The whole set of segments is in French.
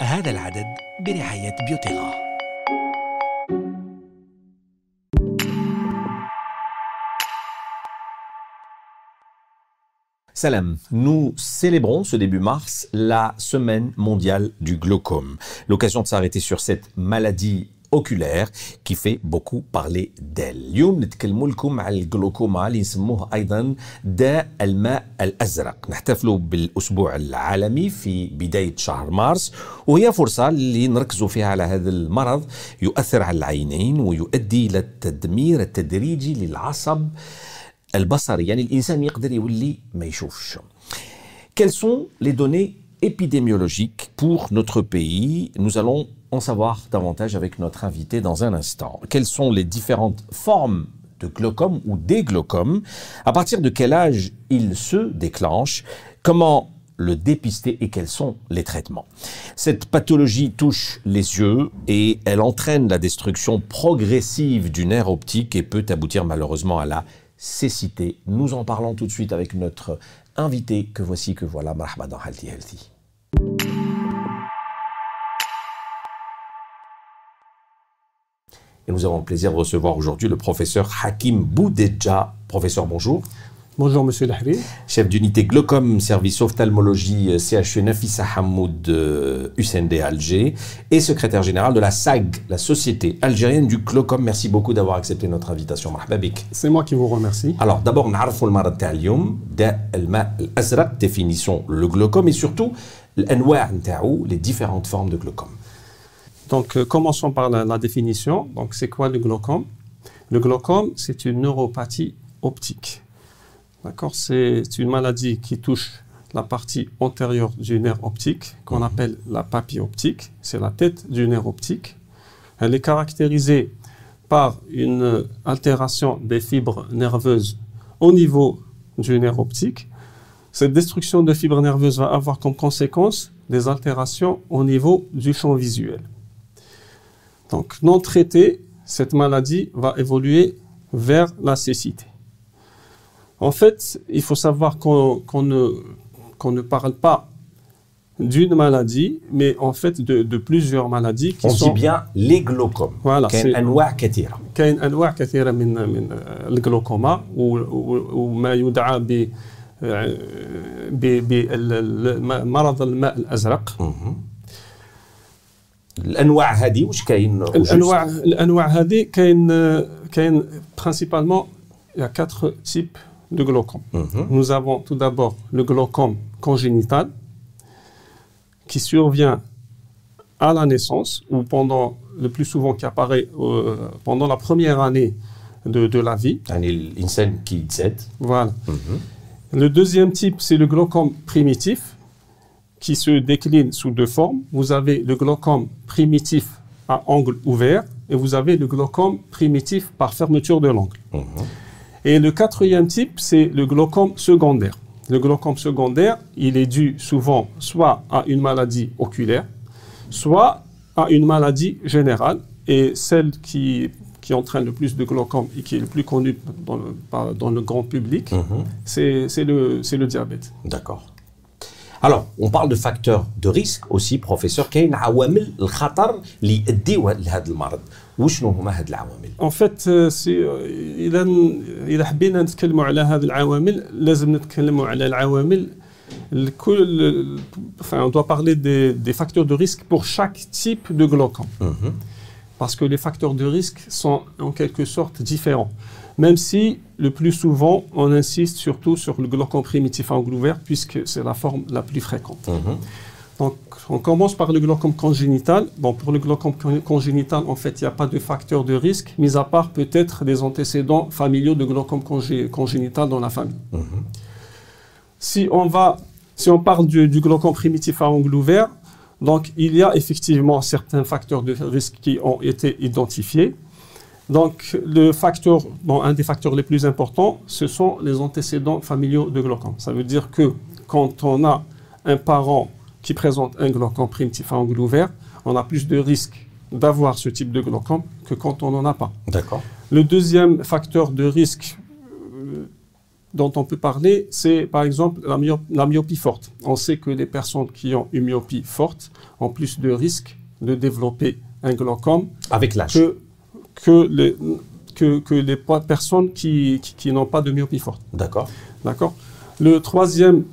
هذا العدد برعاية بيوتيغا Salam, nous célébrons ce début mars la semaine mondiale du glaucome. L'occasion de s'arrêter sur cette maladie oculaire qui fait beaucoup parler d'elle. اليوم نتكلموا لكم على الجلوكوما اللي نسموه أيضا داء الماء الأزرق. نحتفلوا بالأسبوع العالمي في بداية شهر مارس وهي فرصة اللي نركزوا فيها على هذا المرض. يؤثر على العينين ويؤدي إلى التدمير التدريجي للعصب البصري. يعني الإنسان يقدر يولي ما يشوفش. Quelles sont les données épidémiologiques pour notre pays? Nous allons en savoir davantage avec notre invité dans un instant. Quelles sont les différentes formes de glaucome ou des glaucomes? À partir de quel âge il se déclenche Comment le dépister et quels sont les traitements? Cette pathologie touche les yeux et elle entraîne la destruction progressive du nerf optique et peut aboutir malheureusement à la cécité. Nous en parlons tout de suite avec notre invité que voici, que voilà, Healthy Et nous avons le plaisir de recevoir aujourd'hui le professeur Hakim Boudedja. Professeur, bonjour. Bonjour Monsieur Lahri. Chef d'unité glaucome, service ophtalmologie euh, CHU Nafissa Hamoud euh, UCND Alger et secrétaire général de la SAG, la Société algérienne du glaucome. Merci beaucoup d'avoir accepté notre invitation. مرحبا بك. C'est moi qui vous remercie. Alors d'abord نعرفوا المرض تاع اليوم داء الماء الازرق définissons le glaucome et surtout الانواع نتاعو les différentes formes de glaucome. Donc euh, commençons par la, la définition. Donc c'est quoi le glaucome? Le glaucome, c'est une neuropathie optique. D'accord? C'est une maladie qui touche la partie antérieure du nerf optique, qu'on appelle la papille optique. C'est la tête du nerf optique. Elle est caractérisée par une altération des fibres nerveuses au niveau du nerf optique. Cette destruction de fibres nerveuses va avoir comme conséquence des altérations au niveau du champ visuel. Donc, non traitée, cette maladie va évoluer vers la cécité. En fait, il faut savoir qu'on qu'on ne, qu'on ne parle pas d'une maladie, mais en fait de, de plusieurs maladies qui On sont dit bien les glaucomes. Voilà, كاين c'est- انواع كثيره. كاين انواع كثيره من من الجلوكوما و- و- وما يدعى ب بمرض الماء الازرق الانواع هذه واش كاين الانواع الانواع هذه كاين كاين principalement il y a quatre types de glaucome. Mhm. Nous avons tout d'abord le glaucome congénital qui survient à la naissance ou pendant le plus souvent qui apparaît euh, pendant la première année de, de la vie. يعني الانسان كي يتزاد Voilà. Le deuxième type, c'est le glaucome primitif qui se décline sous deux formes. Vous avez le glaucome primitif à angle ouvert et vous avez le glaucome primitif par fermeture de l'angle. Et le quatrième type, c'est le glaucome secondaire. Le glaucome secondaire, il est dû souvent soit à une maladie oculaire, soit à une maladie générale. Et celle qui, qui entraîne le plus de glaucome et qui est le plus connue dans le, par- dans le grand public, c'est c'est le, c'est le diabète. D'accord. Alors, on parle de facteurs de risque aussi, professeur. كاين عوامل الخطر اللي يؤديو لهذا المرض. وشنو هما هاد العوامل؟ En fait, euh, c'est, euh, إذا إذا حبينا نتكلموا على هذه العوامل لازم نتكلموا على العوامل الكل enfin, on doit parler des, des facteurs de risque pour chaque type de glaucome. Parce que les facteurs de risque sont en quelque sorte différents. Même si le plus souvent on insiste surtout sur le glaucome primitif à angle ouvert puisque c'est la forme la plus fréquente. Donc, on commence par le glaucome congénital. Bon, pour le glaucome con- congénital, en fait, il n'y a pas de facteur de risque, mis à part peut-être des antécédents familiaux de glaucome congé- congénital dans la famille. Si on va, si on parle du, du glaucome primitif à angle ouvert, donc il y a effectivement certains facteurs de risque qui ont été identifiés. Donc, le facteur, bon, un des facteurs les plus importants, ce sont les antécédents familiaux de glaucome. Ça veut dire que quand on a un parent qui présente un glaucome primitif à angle ouvert, on a plus de risques d'avoir ce type de glaucome que quand on n'en a pas. D'accord. Le deuxième facteur de risque euh, dont on peut parler, c'est par exemple la, myop- la myopie forte. On sait que les personnes qui ont une myopie forte ont plus de risques de développer un glaucome Avec l'âge. que, que, les, que, que les personnes qui, qui, qui n'ont pas de myopie forte. D'accord. D'accord? Le troisième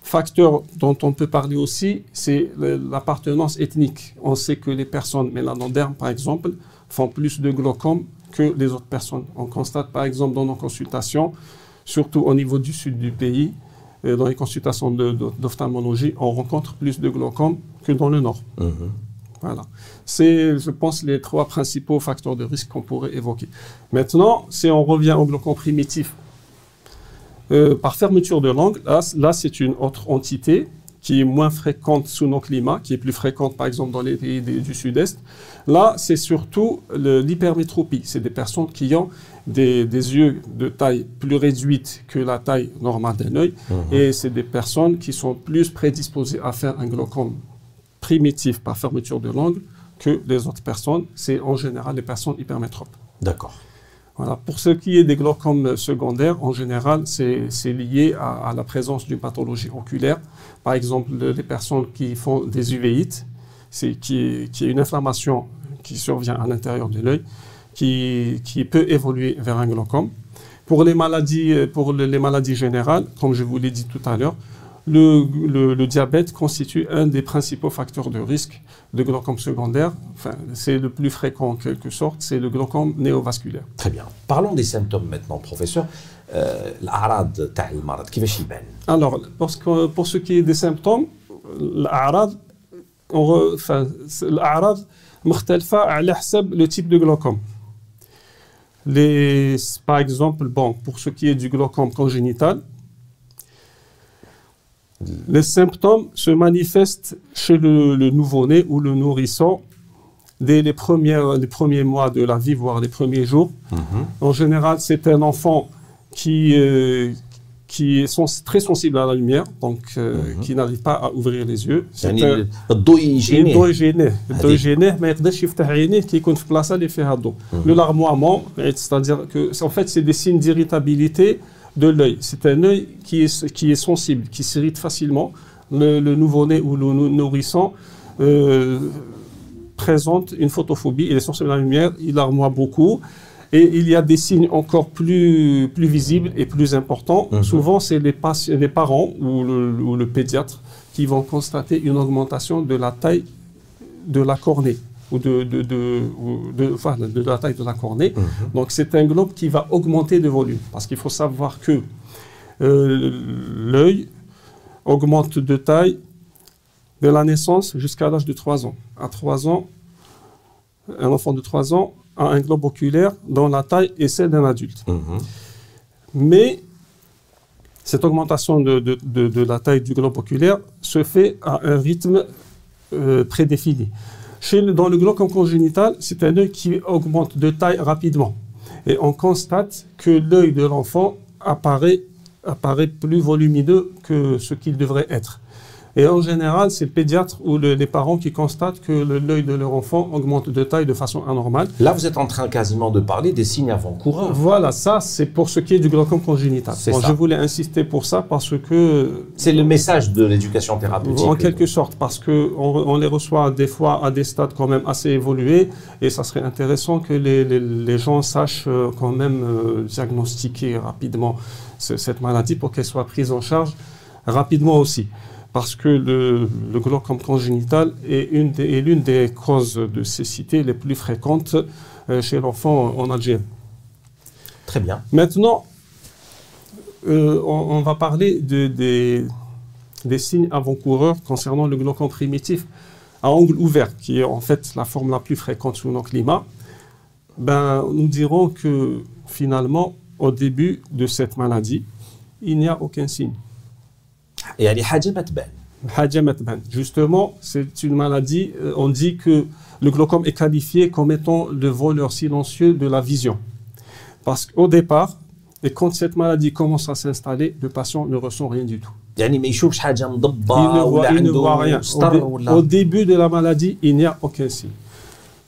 facteur dont on peut parler aussi, c'est l'appartenance ethnique. On sait que les personnes mélanodermes, par exemple, font plus de glaucome que les autres personnes. On constate, par exemple, dans nos consultations, surtout au niveau du sud du pays, euh, dans les consultations d'ophtalmologie, on rencontre plus de glaucome que dans le nord. Mhm. Voilà. C'est, je pense, les trois principaux facteurs de risque qu'on pourrait évoquer. Maintenant, si on revient au glaucome primitif, euh, par fermeture de langue, là, là, c'est une autre entité qui est moins fréquente sous nos climats, qui est plus fréquente, par exemple, dans les pays des- du sud-est. Là, c'est surtout l'hypermétropie. C'est des personnes qui ont des, des yeux de taille plus réduite que la taille normale d'un œil. Et c'est des personnes qui sont plus prédisposées à faire un glaucome primitif par fermeture de langue que les autres personnes. C'est en général les personnes hypermétropes. D'accord. Voilà. Pour ce qui est des glaucomes secondaires, en général, c'est lié à, à la présence d'une pathologie oculaire. Par exemple, le- les personnes qui font des uvéites, c'est qui, qui est une inflammation qui survient à l'intérieur de l'œil, qui, qui peut évoluer vers un glaucome. Pour les maladies, pour le- les maladies générales, comme je vous l'ai dit tout à l'heure, le, le- le diabète constitue un des principaux facteurs de risque de glaucome secondaire. Enfin, c'est le plus fréquent en quelque sorte, c'est le glaucome néovasculaire. Très bien. Parlons des symptômes maintenant, professeur. Euh, الأعراض تاع المرض كيفاش يبان؟ Alors, parce que pour ce qui est des symptômes, الأعراض on re- enfin, c'est- الأعراض مختلفة على حسب le type de glaucome. Les, par exemple, bon, pour ce qui est du glaucome congénital, les symptômes se manifestent chez le, le nouveau-né ou le nourrisson dès les, premières, les premiers mois de la vie, voire les premiers jours. En général, c'est un enfant qui, euh, qui est sens- très sensible à la lumière, donc euh, qui n'arrive pas à ouvrir les yeux. C'est يعني un- الضوء يجيني الضوء يجينيه الضوء هذه. يجينيه ما يقدرش يفتح عينيه كيكون في بلاصه اللي فيها الضوء لو larmoiement c'est-à-dire que en fait c'est des signes d'irritabilité de l'œil. C'est un œil qui est qui est sensible qui s'irrite facilement. Le, le nouveau-né ou le nou- nourrisson euh, présente une photophobie. Il est sensible à la lumière il larmoie beaucoup. Et il y a des signes encore plus, plus visibles et plus importants. Mhm. Souvent, c'est les, parents ou le, ou le pédiatre qui vont constater une augmentation de la taille de la cornée ou de, de, de, de- enfin, de la taille de la cornée. Donc c'est un globe qui va augmenter de volume parce qu'il faut savoir que euh, l'œil augmente de taille de la naissance jusqu'à l'âge de 3 ans. À 3 ans, un enfant de 3 ans a un globe oculaire dont la taille est celle d'un adulte. Mhm. Mais cette augmentation de, de- de- de la taille du globe oculaire se fait à un rythme euh, prédéfini. Dans le glaucome congénital, c'est un œil qui augmente de taille rapidement. Et on constate que l'œil de l'enfant apparaît, apparaît plus volumineux que ce qu'il devrait être. Et en général, c'est le pédiatre ou le- les parents qui constatent que le- l'œil de leur enfant augmente de taille de façon anormale. Là, vous êtes en train quasiment de parler des signes avant-coureurs. Voilà, ça c'est pour ce qui est du glaucome congénital. Bon, ça. je voulais insister pour ça parce que, C'est le message de l'éducation thérapeutique. en quelque sorte, parce que on, les reçoit des fois à des stades quand même assez évolués et ça serait intéressant que les, les- les gens sachent euh, quand même euh, diagnostiquer rapidement ce- cette maladie pour qu'elle soit prise en charge rapidement aussi. Parce que le, le glaucome congénital est des- l'une des causes de cécité les plus fréquentes euh, chez l'enfant en Algérie. Très bien. Maintenant, euh, on, on va parler de- des, des signes avant-coureurs concernant le glaucome primitif à angle ouvert, qui est en fait la forme la plus fréquente sous nos climats. Ben, nous dirons que finalement, au début de cette maladie, il n'y a aucun signe. Et elle est Hajj Justement, c'est une maladie. Euh, on dit que le glaucome est qualifié comme étant le voleur silencieux de la vision. Parce qu'au départ, et quand cette maladie commence à s'installer, le patient ne ressent rien du tout. Il ne voit, ne voit rien. Au, au début de la maladie, il n'y a aucun signe.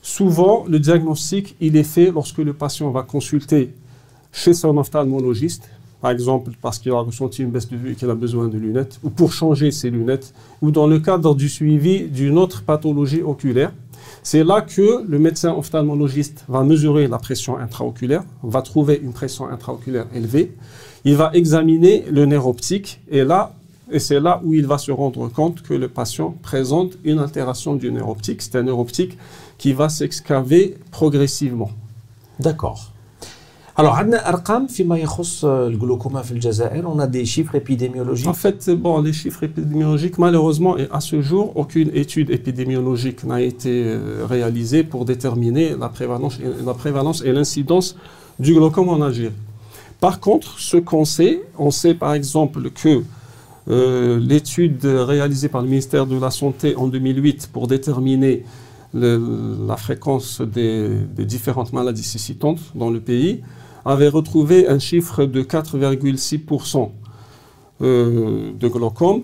Souvent, le diagnostic, il est fait lorsque le patient va consulter chez son ophtalmologiste par exemple parce qu'il a ressenti une baisse de vue et qu'il a besoin de lunettes, ou pour changer ses lunettes, ou dans le cadre du suivi d'une autre pathologie oculaire. C'est là que le médecin ophtalmologiste va mesurer la pression intraoculaire, va trouver une pression intraoculaire élevée, il va examiner le nerf optique et là, et c'est là où il va se rendre compte que le patient présente une altération du nerf optique. C'est un nerf optique qui va s'excaver progressivement. D'accord. Alors, on a des chiffres épidémiologiques. En fait, bon, les chiffres épidémiologiques, malheureusement, et à ce jour, aucune étude épidémiologique n'a été euh, réalisée pour déterminer la prévalence, et l'incidence du glaucome en Algérie. Par contre, ce qu'on sait, on sait par exemple que euh, l'étude réalisée par le ministère de la Santé en 2008 pour déterminer la fréquence des, différentes maladies cécitantes dans le pays avait retrouvé un chiffre de 4,6% euh, de glaucome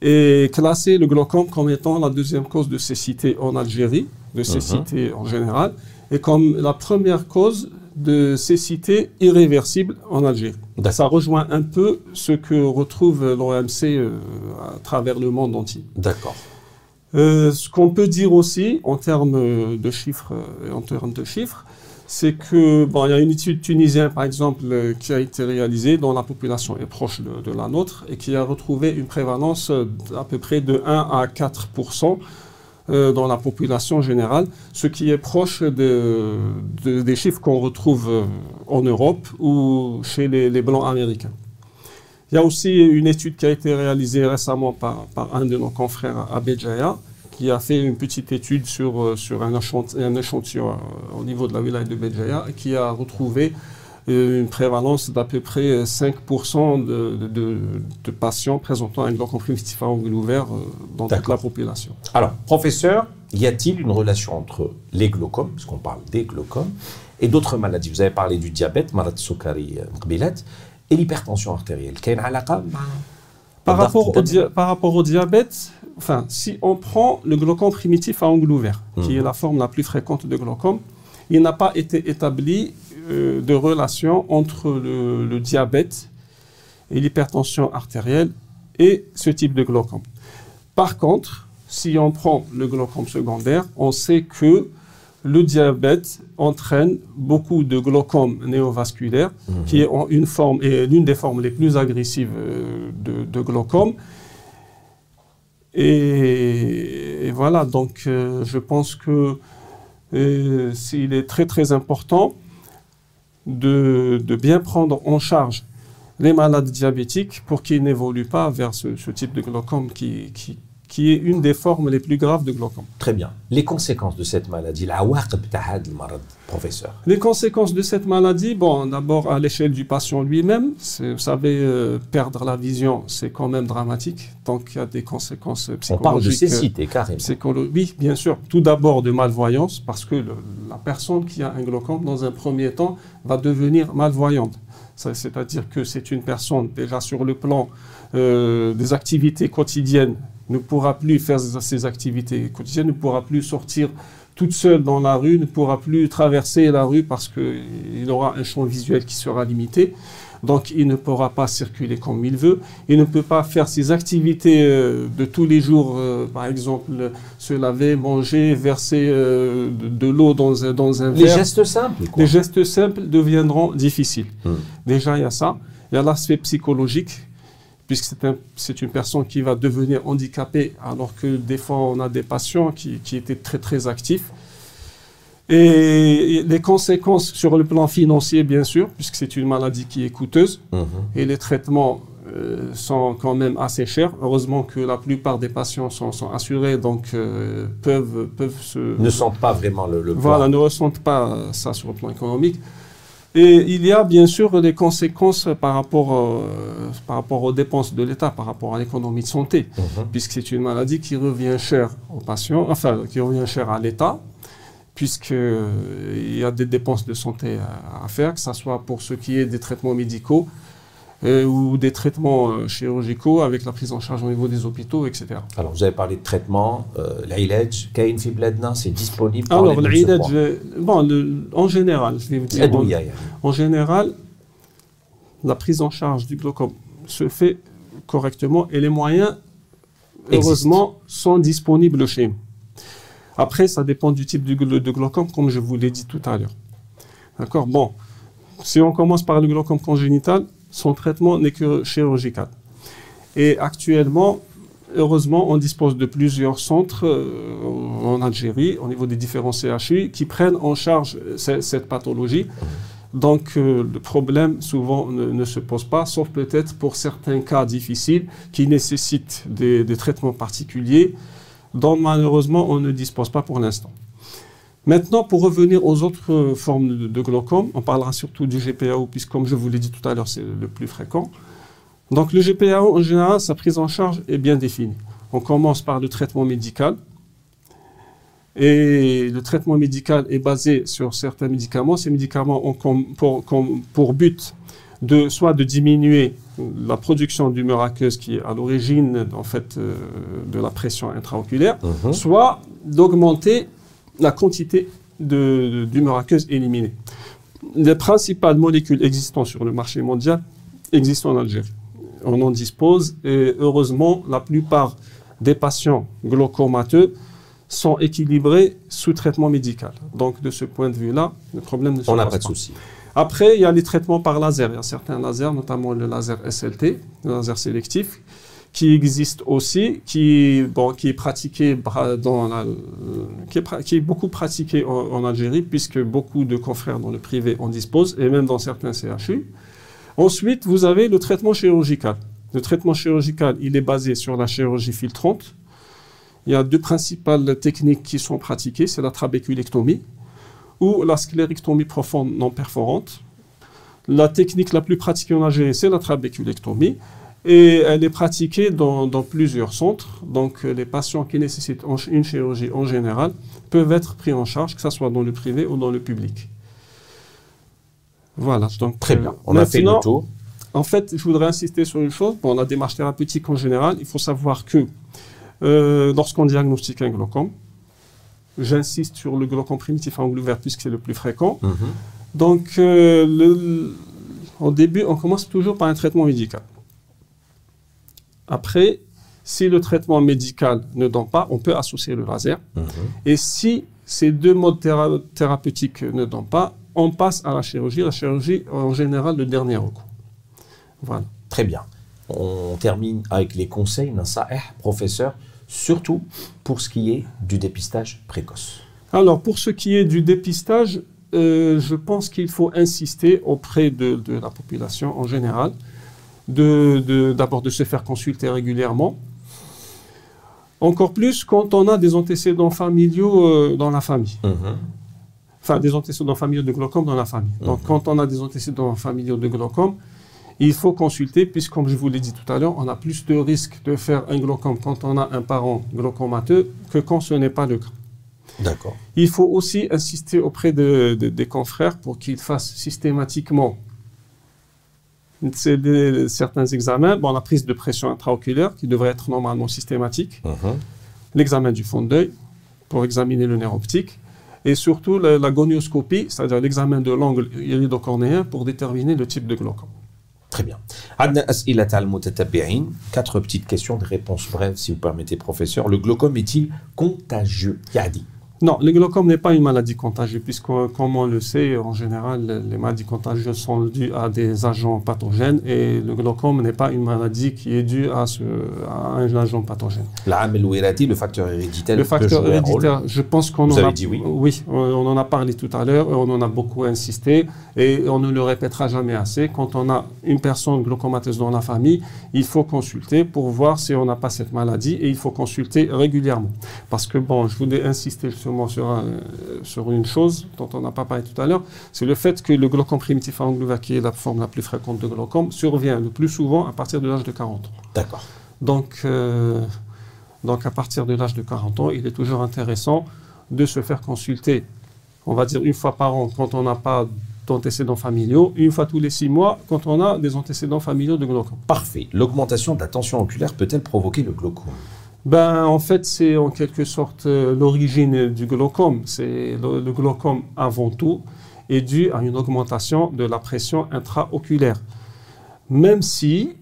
et classé le glaucome comme étant la deuxième cause de cécité en Algérie, de cécité uh-huh. en général, et comme la première cause de cécité irréversible en Algérie. Ça rejoint un peu ce que retrouve l'OMC euh, à travers le monde entier. D'accord. Euh, ce qu'on peut dire aussi en termes de chiffres, en termes de chiffres, c'est que bon, il y a une étude tunisienne, par exemple, euh, qui a été réalisée dont la population est proche de, la nôtre et qui a retrouvé une prévalence d'à peu près de 1 à 4 euh, dans la population générale, ce qui est proche de, des chiffres qu'on retrouve euh, en Europe ou chez les, les, Blancs américains. Il y a aussi une étude qui a été réalisée récemment par, par un de nos confrères à Béjaïa, qui a fait une petite étude sur, euh, sur un, échantillon, euh, au niveau de la wilaya de Béjaïa et qui a retrouvé euh, une prévalence d'à peu près 5% de, de, patients présentant un glaucome à angle ouvert dans toute la population. Alors, professeur, y a-t-il une relation entre les glaucomes, parce qu'on parle des glaucomes, et d'autres maladies? Vous avez parlé du diabète, malade soukari, et l'hypertension artérielle. Par rapport, au par rapport au diabète, enfin, si on prend le glaucome primitif à angle ouvert, qui est mhm. la forme la plus fréquente de glaucome, il n'a pas été établi euh, de relation entre le, diabète et l'hypertension artérielle et ce type de glaucome. Par contre, si on prend le glaucome secondaire, on sait que le diabète entraîne beaucoup de glaucome néovasculaire, mhm. qui est une forme et l'une des formes les plus agressives euh, de, de glaucome. Et, voilà, donc euh, je pense que euh, est très très important de, bien prendre en charge les malades diabétiques pour qu'ils n'évoluent pas vers ce, type de glaucome qui, qui est une des formes les plus graves de glaucome. Très bien. Les conséquences de cette maladie, la professeur Les conséquences de cette maladie, bon, d'abord à l'échelle du patient lui-même, vous savez, euh, perdre la vision, c'est quand même dramatique, donc il y a des conséquences psychologiques. On parle de cécité, carrément. Oui, bien sûr. Tout d'abord de malvoyance, parce que la personne qui a un glaucome, dans un premier temps, va devenir malvoyante. C'est-à-dire que c'est une personne déjà sur le plan euh, des activités quotidiennes ne pourra plus faire ses activités quotidiennes, ne pourra plus sortir toute seule dans la rue, ne pourra plus traverser la rue parce qu'il aura un champ visuel qui sera limité. Donc il ne pourra pas circuler comme il veut. Il ne peut pas faire ses activités euh, de tous les jours, euh, par exemple se laver, manger, verser euh, de, l'eau dans, un, dans un verre. Les gestes simples. Les gestes simples deviendront difficiles. Hmm. Déjà, il y a ça. Il y a l'aspect psychologique puisque c'est une personne qui va devenir handicapée, alors que des fois on a des patients qui, étaient très très actifs. Et les conséquences sur le plan financier, bien sûr, puisque c'est une maladie qui est coûteuse, mhm. et les traitements euh, sont quand même assez chers. Heureusement que la plupart des patients sont, assurés, donc euh, peuvent, peuvent se... Ne sentent pas vraiment le, le Voilà, ne ressentent pas ça sur le plan économique. Et il y a bien sûr des conséquences par rapport, euh, par rapport aux dépenses de l'État, par rapport à l'économie de santé, mhm. puisque c'est une maladie qui revient cher aux patients, enfin qui revient cher à l'État, puisqu'il euh, y a des dépenses de santé à, à, faire, que ce soit pour ce qui est des traitements médicaux, euh, ou des traitements euh, chirurgicaux avec la prise en charge au niveau des hôpitaux, etc. Alors, vous avez parlé de traitement, euh, l'AILEDGE, Kain Fibledna, c'est disponible Alors, l'AILEDGE, bon, en général, je vais vous dire, en, général, la prise en charge du glaucome se fait correctement et les moyens, heureusement, sont disponibles chez nous. Après, ça dépend du type de, de glaucome, comme je vous l'ai dit tout à l'heure. D'accord? Bon, si on commence par le glaucome congénital, son traitement n'est que chirurgical. Et actuellement, heureusement, on dispose de plusieurs centres euh, en Algérie, au niveau des différents CHU, qui prennent en charge cette pathologie. Donc euh, le problème souvent ne, se pose pas, sauf peut-être pour certains cas difficiles qui nécessitent des, traitements particuliers dont malheureusement on ne dispose pas pour l'instant. Maintenant, pour revenir aux autres euh, formes de, glaucome, on parlera surtout du GPAO, puisque comme je vous l'ai dit tout à l'heure, c'est le plus fréquent. Donc le GPAO, en général, sa prise en charge est bien définie. On commence par le traitement médical, et le traitement médical est basé sur certains médicaments. Ces médicaments ont pour, pour, but de soit de diminuer la production d'humeur aqueuse qui est à l'origine en fait euh, de la pression intraoculaire, mhm. soit d'augmenter la quantité d'humeur aqueuse éliminée. Les principales molécules existantes sur le marché mondial existent en Algérie. On en dispose et heureusement la plupart des patients glaucomateux sont équilibrés sous traitement médical. Donc, de ce point de vue-là, le problème ne se On n'a pas de souci. Après, il y a les traitements par laser. Il y a certains lasers, notamment le laser SLT, le laser sélectif, qui existe aussi, qui, est pratiqué dans est, qui est beaucoup pratiqué en, Algérie, puisque beaucoup de confrères dans le privé en disposent, et même dans certains CHU. Ensuite, vous avez le traitement chirurgical. Le traitement chirurgical, il est basé sur la chirurgie filtrante, il y a deux principales techniques qui sont pratiquées, c'est la trabéculectomie ou la sclérectomie profonde non perforante. La technique la plus pratiquée en Algérie, c'est la trabéculectomie et elle est pratiquée dans, plusieurs centres. Donc les patients qui nécessitent une chirurgie en général peuvent être pris en charge, que ce soit dans le privé ou dans le public. Voilà. Donc, Très bien. On a fait le tour. En fait, je voudrais insister sur une chose. Pour la démarche thérapeutique en général, il faut savoir que euh, lorsqu'on diagnostique un glaucome. J'insiste sur le glaucome primitif à angle ouvert puisque c'est le plus fréquent. Mhm. Donc, euh, au début, on commence toujours par un traitement médical. Après, si le traitement médical ne donne pas, on peut associer le laser. Mhm. Et si ces deux modes thérapeutiques ne donnent pas, on passe à la chirurgie. La chirurgie, en général, le dernier recours. Voilà. Très bien. On termine avec les conseils d'un professeur surtout pour ce qui est du dépistage précoce Alors, pour ce qui est du dépistage, euh, je pense qu'il faut insister auprès de, la population en général, d'abord de, se faire consulter régulièrement. Encore plus quand on a des antécédents familiaux euh, dans la famille. Mhm. Enfin, des antécédents familiaux de glaucome dans la famille. Donc, mhm. quand on a des antécédents familiaux de glaucome, il faut consulter, puisque comme je vous l'ai dit tout à l'heure, on a plus de risques de faire un glaucome quand on a un parent glaucomateux que quand ce n'est pas le cas. D'accord. Il faut aussi insister auprès de, des confrères pour qu'ils fassent systématiquement certains examens. Bon, la prise de pression intraoculaire, qui devrait être normalement systématique. Uh-huh. L'examen du fond d'œil pour examiner le nerf optique. Et surtout la, la gonioscopie, c'est-à-dire l'examen de l'angle iridocornéen pour déterminer le type de glaucome. Très bien. Quatre petites questions de réponse brèves, si vous permettez, professeur. Le glaucome est-il contagieux? Yadi. Non, le glaucome n'est pas une maladie contagieuse, puisque, comme on le sait, en général, les maladies contagieuses sont dues à des agents pathogènes et le glaucome n'est pas une maladie qui est due à, ce, un agent pathogène. le facteur héréditaire, le facteur héréditaire, je pense qu'on en a dit oui. Oui, on en a parlé tout à l'heure, on en a beaucoup insisté et on ne le répétera jamais assez. Quand on a une personne glaucomateuse dans la famille, il faut consulter pour voir si on n'a pas cette maladie et il faut consulter régulièrement. Parce que, bon, je voulais insister sur sur, sur une chose dont on n'a pas parlé tout à l'heure, c'est le fait que le glaucome primitif à angle qui est la forme la plus fréquente de glaucome, survient le plus souvent à partir de l'âge de 40 ans. D'accord. Donc, euh, donc, à partir de l'âge de 40 ans, il est toujours intéressant de se faire consulter, on va dire une fois par an quand on n'a pas d'antécédents familiaux, une fois tous les six mois quand on a des antécédents familiaux de glaucome. Parfait. L'augmentation de la tension oculaire peut-elle provoquer le glaucome? Ben, En fait, c'est en quelque sorte euh, l'origine du glaucome. Le, glaucome avant tout est dû à une augmentation de la pression intraoculaire. Même si,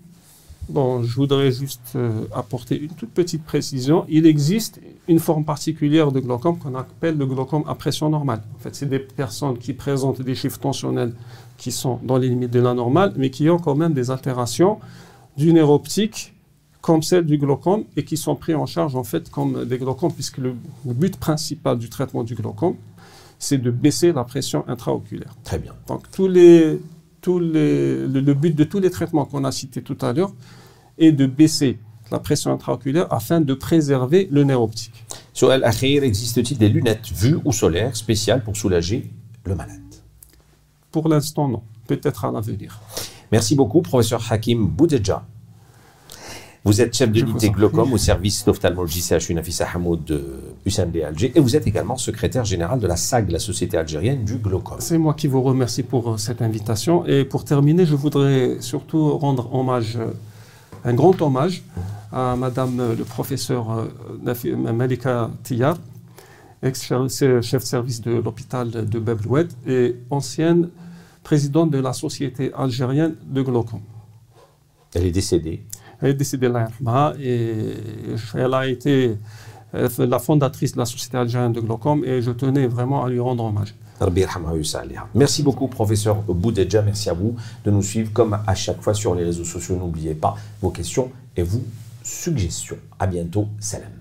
je voudrais juste euh, apporter une toute petite précision, il existe une forme particulière de glaucome qu'on appelle le glaucome à pression normale. En fait, c'est des personnes qui présentent des chiffres tensionnels qui sont dans les limites de la normale, mais qui ont quand même des altérations du nerf optique comme celles du glaucome et qui sont pris en charge en fait comme des glaucomes puisque le, but principal du traitement du glaucome c'est de baisser la pression intraoculaire. Très bien. Donc tous les, tous les, le, le but de tous les traitements qu'on a cités tout à l'heure est de baisser la pression intraoculaire afin de préserver le nerf optique. Sur al akhir existe-t-il des lunettes vues ou solaires spéciales pour soulager le malade? Pour l'instant, non. Peut-être à l'avenir. Merci beaucoup, professeur Hakim Boudedja. Vous êtes chef de l'unité glaucome au service d'ophtalmologie CHU Nafisa Hamoud de USMD Alger et vous êtes également secrétaire général de la SAG, la Société algérienne du glaucome. C'est moi qui vous remercie pour euh, cette invitation. Et pour terminer, je voudrais surtout rendre hommage, euh, un grand hommage à Madame euh, le professeur Malika Tiyar, ex-chef de service de l'hôpital de Bebloued et ancienne présidente de la Société algérienne de glaucome. Elle est décédée. Elle est décédée Allah yarhamha, et elle a été euh, la fondatrice de la Société algérienne de glaucome et je tenais vraiment à lui rendre hommage. Rabbi yarhamha wa yusaliha. Merci beaucoup, professeur Boudeja. Merci à vous de nous suivre comme à chaque fois sur les réseaux sociaux. N'oubliez pas vos questions et vos suggestions. À bientôt. Salam.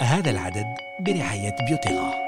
هذا العدد برعاية بيوتيغا